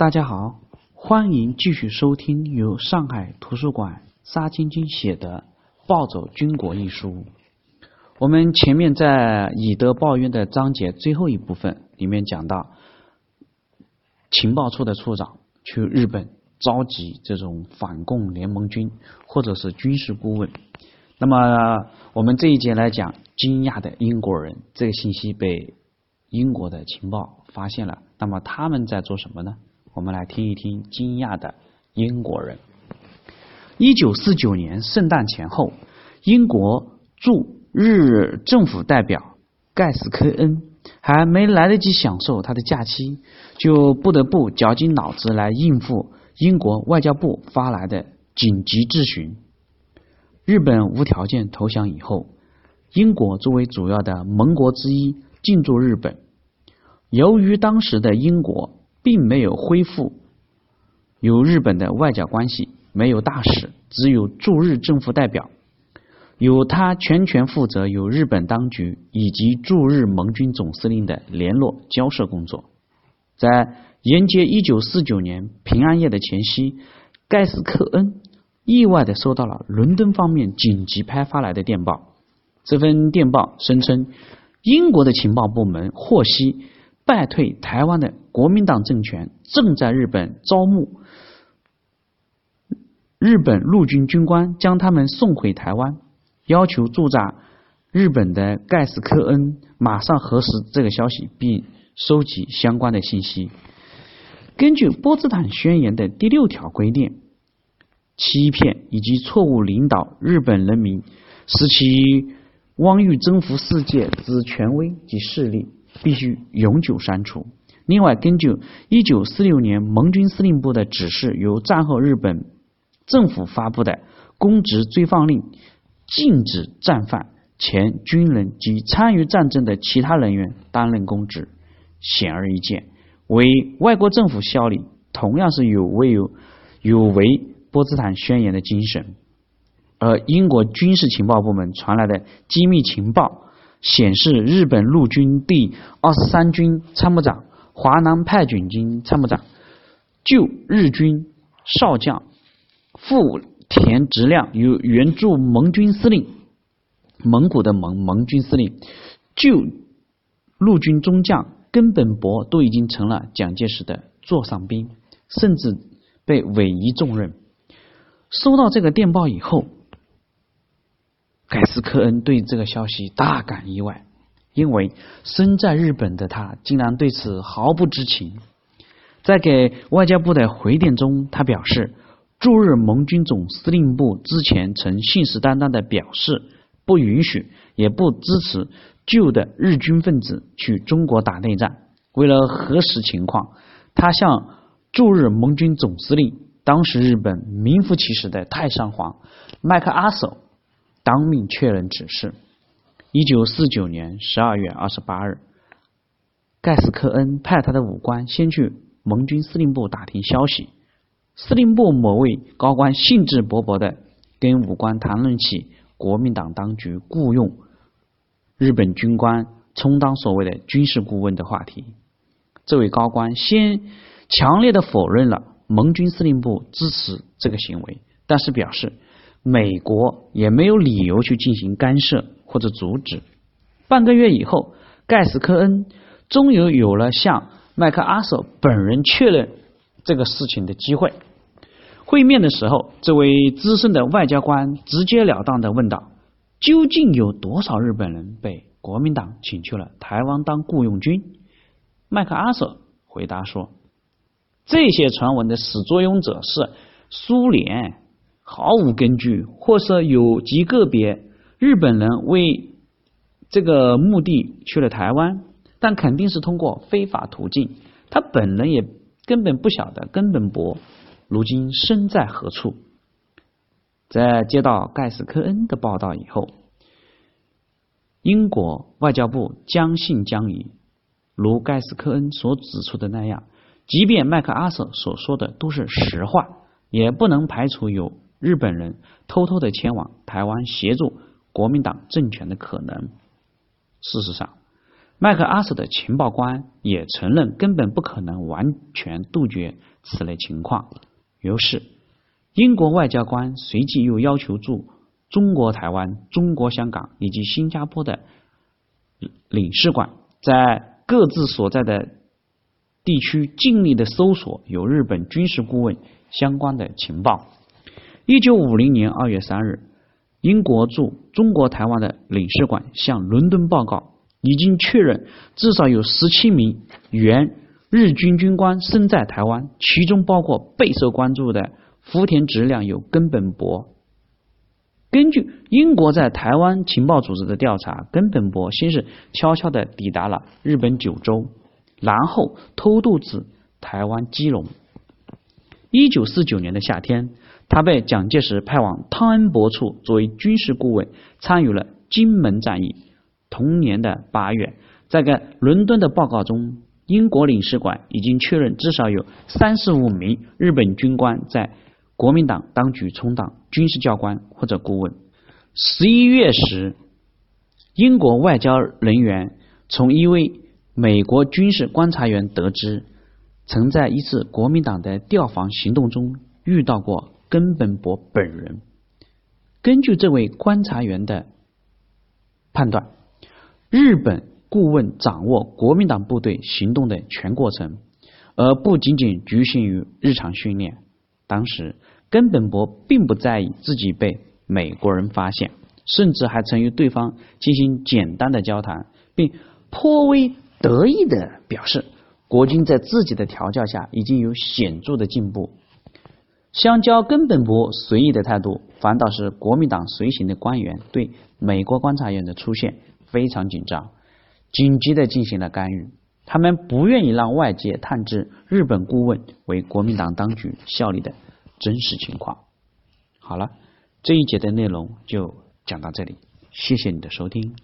大家好，欢迎继续收听由上海图书馆沙晶晶写的《暴走军国》一书。我们前面在以德报怨的章节最后一部分里面讲到，情报处的处长去日本召集这种反共联盟军或者是军事顾问。那么我们这一节来讲惊讶的英国人，这个信息被英国的情报发现了。那么他们在做什么呢？我们来听一听惊讶的英国人。一九四九年圣诞前后，英国驻日政府代表盖斯科恩还没来得及享受他的假期，就不得不绞尽脑汁来应付英国外交部发来的紧急质询。日本无条件投降以后，英国作为主要的盟国之一进驻日本。由于当时的英国并没有恢复有日本的外交关系，没有大使，只有驻日政府代表，由他全权负责与日本当局以及驻日盟军总司令的联络交涉工作。在迎接一九四九年平安夜的前夕，盖斯克恩意外的收到了伦敦方面紧急派发来的电报。这份电报声称，英国的情报部门获悉。败退台湾的国民党政权正在日本招募日本陆军军官，将他们送回台湾，要求驻扎日本的盖斯科恩马上核实这个消息，并收集相关的信息。根据波茨坦宣言的第六条规定，欺骗以及错误领导日本人民，使其妄欲征服世界之权威及势力。必须永久删除。另外，根据一九四六年盟军司令部的指示，由战后日本政府发布的公职追放令，禁止战犯、前军人及参与战争的其他人员担任公职。显而易见，为外国政府效力，同样是有违有有违波茨坦宣言的精神。而英国军事情报部门传来的机密情报。显示，日本陆军第二十三军参谋长、华南派军军参谋长就日军少将富田直亮与援助盟军司令蒙古的盟盟军司令就陆军中将根本博都已经成了蒋介石的座上宾，甚至被委以重任。收到这个电报以后。盖斯科恩对这个消息大感意外，因为身在日本的他竟然对此毫不知情。在给外交部的回电中，他表示，驻日盟军总司令部之前曾信誓旦旦的表示，不允许也不支持旧的日军分子去中国打内战。为了核实情况，他向驻日盟军总司令、当时日本名副其实的太上皇麦克阿瑟。当面确认指示。一九四九年十二月二十八日，盖斯科恩派他的武官先去盟军司令部打听消息。司令部某位高官兴致勃勃的跟武官谈论起国民党当局雇佣日本军官充当所谓的军事顾问的话题。这位高官先强烈的否认了盟军司令部支持这个行为，但是表示。美国也没有理由去进行干涉或者阻止。半个月以后，盖斯科恩终于有了向麦克阿瑟本人确认这个事情的机会。会面的时候，这位资深的外交官直截了当的问道：“究竟有多少日本人被国民党请去了台湾当雇佣军？”麦克阿瑟回答说：“这些传闻的始作俑者是苏联。”毫无根据，或是有极个别日本人为这个目的去了台湾，但肯定是通过非法途径。他本人也根本不晓得根本博如今身在何处。在接到盖斯科恩的报道以后，英国外交部将信将疑。如盖斯科恩所指出的那样，即便麦克阿瑟所说的都是实话，也不能排除有。日本人偷偷的前往台湾协助国民党政权的可能。事实上，麦克阿瑟的情报官也承认根本不可能完全杜绝此类情况。于是，英国外交官随即又要求驻中国台湾、中国香港以及新加坡的领事馆在各自所在的地区尽力的搜索有日本军事顾问相关的情报。一九五零年二月三日，英国驻中国台湾的领事馆向伦敦报告。已经确认，至少有十七名原日军军官身在台湾，其中包括备受关注的福田直亮有根本博。根据英国在台湾情报组织的调查，根本博先是悄悄的抵达了日本九州，然后偷渡至台湾基隆。一九四九年的夏天，他被蒋介石派往汤恩伯处作为军事顾问，参与了金门战役。同年的八月，在个伦敦的报告中，英国领事馆已经确认至少有三十五名日本军官在国民党当局充当军事教官或者顾问。十一月时，英国外交人员从一位美国军事观察员得知，曾在一次国民党的调防行动中遇到过根本博本人。根据这位观察员的判断。日本顾问掌握国民党部队行动的全过程，而不仅仅局限于日常训练。当时根本博并不在意自己被美国人发现，甚至还曾与对方进行简单的交谈，并颇为得意的表示，国军在自己的调教下已经有显著的进步。相较根本不随意的态度，反倒是国民党随行的官员对美国观察员的出现。非常紧张，紧急的进行了干预。他们不愿意让外界探知日本顾问为国民党当局效力的真实情况。好了，这一节的内容就讲到这里，谢谢你的收听。